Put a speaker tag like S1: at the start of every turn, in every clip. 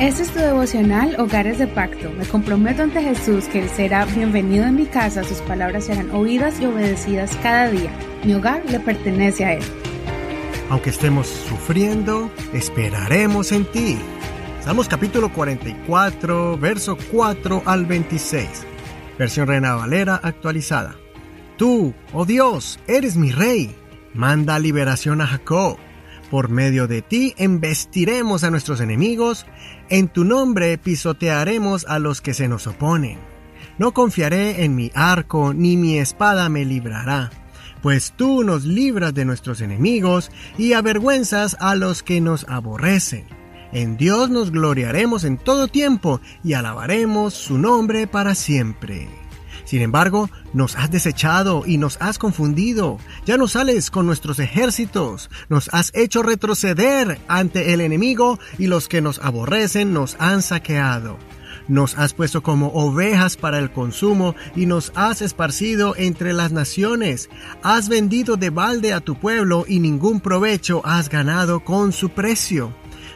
S1: Este es tu devocional Hogares de Pacto. Me comprometo ante Jesús que Él será bienvenido en mi casa, sus palabras serán oídas y obedecidas cada día. Mi hogar le pertenece a Él.
S2: Aunque estemos sufriendo, esperaremos en ti. Salmos capítulo 44, verso 4 al 26. Versión Reina actualizada. Tú, oh Dios, eres mi rey. Manda liberación a Jacob. Por medio de ti embestiremos a nuestros enemigos, en tu nombre pisotearemos a los que se nos oponen. No confiaré en mi arco, ni mi espada me librará, pues tú nos libras de nuestros enemigos y avergüenzas a los que nos aborrecen. En Dios nos gloriaremos en todo tiempo y alabaremos su nombre para siempre. Sin embargo, nos has desechado y nos has confundido. Ya no sales con nuestros ejércitos. Nos has hecho retroceder ante el enemigo y los que nos aborrecen nos han saqueado. Nos has puesto como ovejas para el consumo y nos has esparcido entre las naciones. Has vendido de balde a tu pueblo y ningún provecho has ganado con su precio.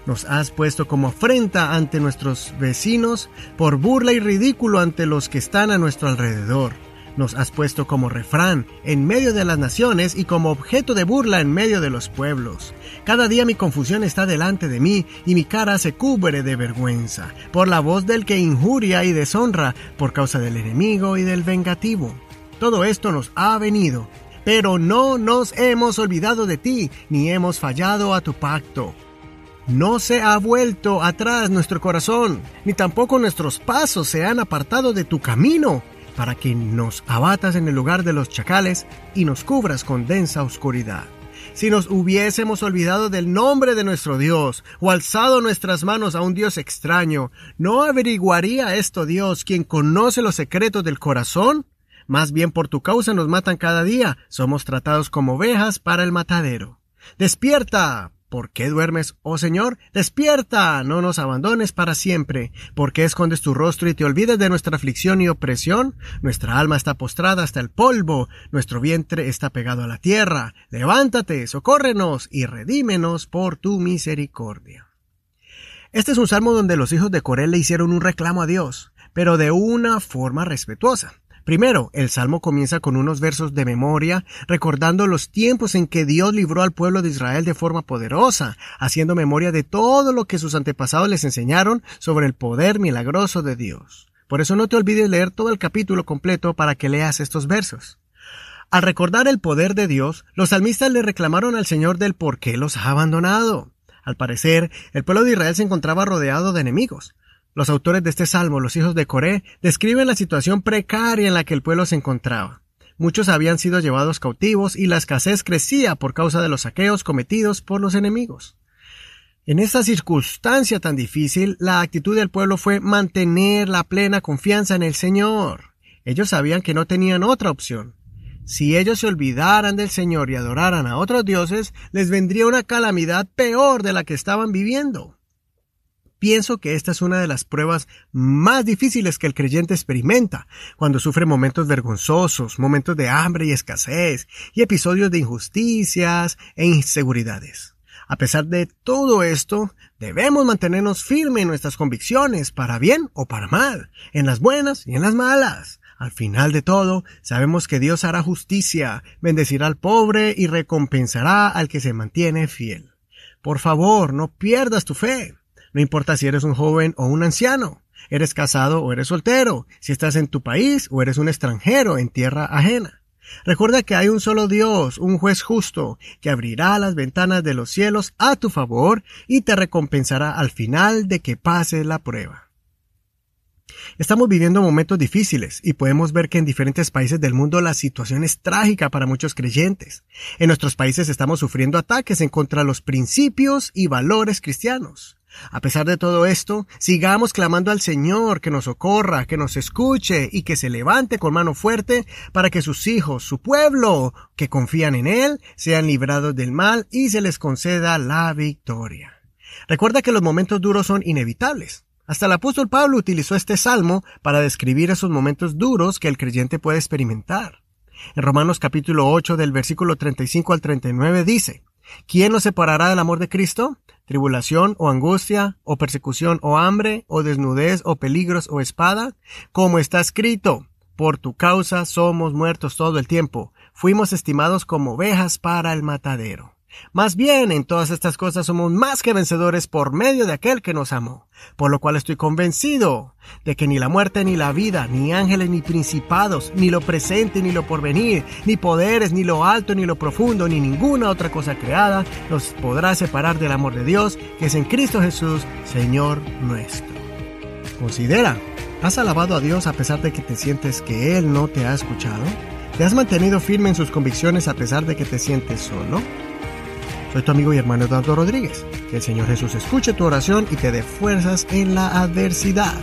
S2: Nos has puesto como afrenta ante nuestros vecinos, por burla y ridículo ante los que están a nuestro alrededor. Nos has puesto como refrán en medio de las naciones y como objeto de burla en medio de los pueblos. Cada día mi confusión está delante de mí y mi cara se cubre de vergüenza, por la voz del que injuria y deshonra, por causa del enemigo y del vengativo. Todo esto nos ha venido, pero no nos hemos olvidado de ti, ni hemos fallado a tu pacto. No se ha vuelto atrás nuestro corazón, ni tampoco nuestros pasos se han apartado de tu camino, para que nos abatas en el lugar de los chacales y nos cubras con densa oscuridad. Si nos hubiésemos olvidado del nombre de nuestro Dios o alzado nuestras manos a un Dios extraño, ¿no averiguaría esto Dios quien conoce los secretos del corazón? Más bien por tu causa nos matan cada día, somos tratados como ovejas para el matadero. Despierta, ¿Por qué duermes, oh Señor? Despierta, no nos abandones para siempre. ¿Por qué escondes tu rostro y te olvidas de nuestra aflicción y opresión? Nuestra alma está postrada hasta el polvo, nuestro vientre está pegado a la tierra. Levántate, socórrenos y redímenos por tu misericordia. Este es un salmo donde los hijos de Coré le hicieron un reclamo a Dios, pero de una forma respetuosa. Primero, el Salmo comienza con unos versos de memoria, recordando los tiempos en que Dios libró al pueblo de Israel de forma poderosa, haciendo memoria de todo lo que sus antepasados les enseñaron sobre el poder milagroso de Dios. Por eso no te olvides leer todo el capítulo completo para que leas estos versos. Al recordar el poder de Dios, los salmistas le reclamaron al Señor del por qué los ha abandonado. Al parecer, el pueblo de Israel se encontraba rodeado de enemigos. Los autores de este salmo, los hijos de Coré, describen la situación precaria en la que el pueblo se encontraba. Muchos habían sido llevados cautivos y la escasez crecía por causa de los saqueos cometidos por los enemigos. En esta circunstancia tan difícil, la actitud del pueblo fue mantener la plena confianza en el Señor. Ellos sabían que no tenían otra opción. Si ellos se olvidaran del Señor y adoraran a otros dioses, les vendría una calamidad peor de la que estaban viviendo. Pienso que esta es una de las pruebas más difíciles que el creyente experimenta cuando sufre momentos vergonzosos, momentos de hambre y escasez y episodios de injusticias e inseguridades. A pesar de todo esto, debemos mantenernos firmes en nuestras convicciones, para bien o para mal, en las buenas y en las malas. Al final de todo, sabemos que Dios hará justicia, bendecirá al pobre y recompensará al que se mantiene fiel. Por favor, no pierdas tu fe. No importa si eres un joven o un anciano, eres casado o eres soltero, si estás en tu país o eres un extranjero en tierra ajena. Recuerda que hay un solo Dios, un juez justo, que abrirá las ventanas de los cielos a tu favor y te recompensará al final de que pases la prueba. Estamos viviendo momentos difíciles y podemos ver que en diferentes países del mundo la situación es trágica para muchos creyentes. En nuestros países estamos sufriendo ataques en contra de los principios y valores cristianos. A pesar de todo esto, sigamos clamando al Señor que nos socorra, que nos escuche y que se levante con mano fuerte para que sus hijos, su pueblo, que confían en Él, sean librados del mal y se les conceda la victoria. Recuerda que los momentos duros son inevitables. Hasta el apóstol Pablo utilizó este salmo para describir esos momentos duros que el creyente puede experimentar. En Romanos capítulo 8 del versículo 35 al 39 dice, ¿Quién nos separará del amor de Cristo? tribulación o angustia, o persecución o hambre, o desnudez o peligros o espada? Como está escrito, por tu causa somos muertos todo el tiempo, fuimos estimados como ovejas para el matadero. Más bien, en todas estas cosas somos más que vencedores por medio de aquel que nos amó, por lo cual estoy convencido de que ni la muerte ni la vida, ni ángeles ni principados, ni lo presente ni lo porvenir, ni poderes, ni lo alto ni lo profundo, ni ninguna otra cosa creada nos podrá separar del amor de Dios que es en Cristo Jesús, Señor nuestro. Considera, ¿has alabado a Dios a pesar de que te sientes que Él no te ha escuchado? ¿Te has mantenido firme en sus convicciones a pesar de que te sientes solo? Soy tu amigo y hermano Eduardo Rodríguez. Que el Señor Jesús escuche tu oración y te dé fuerzas en la adversidad.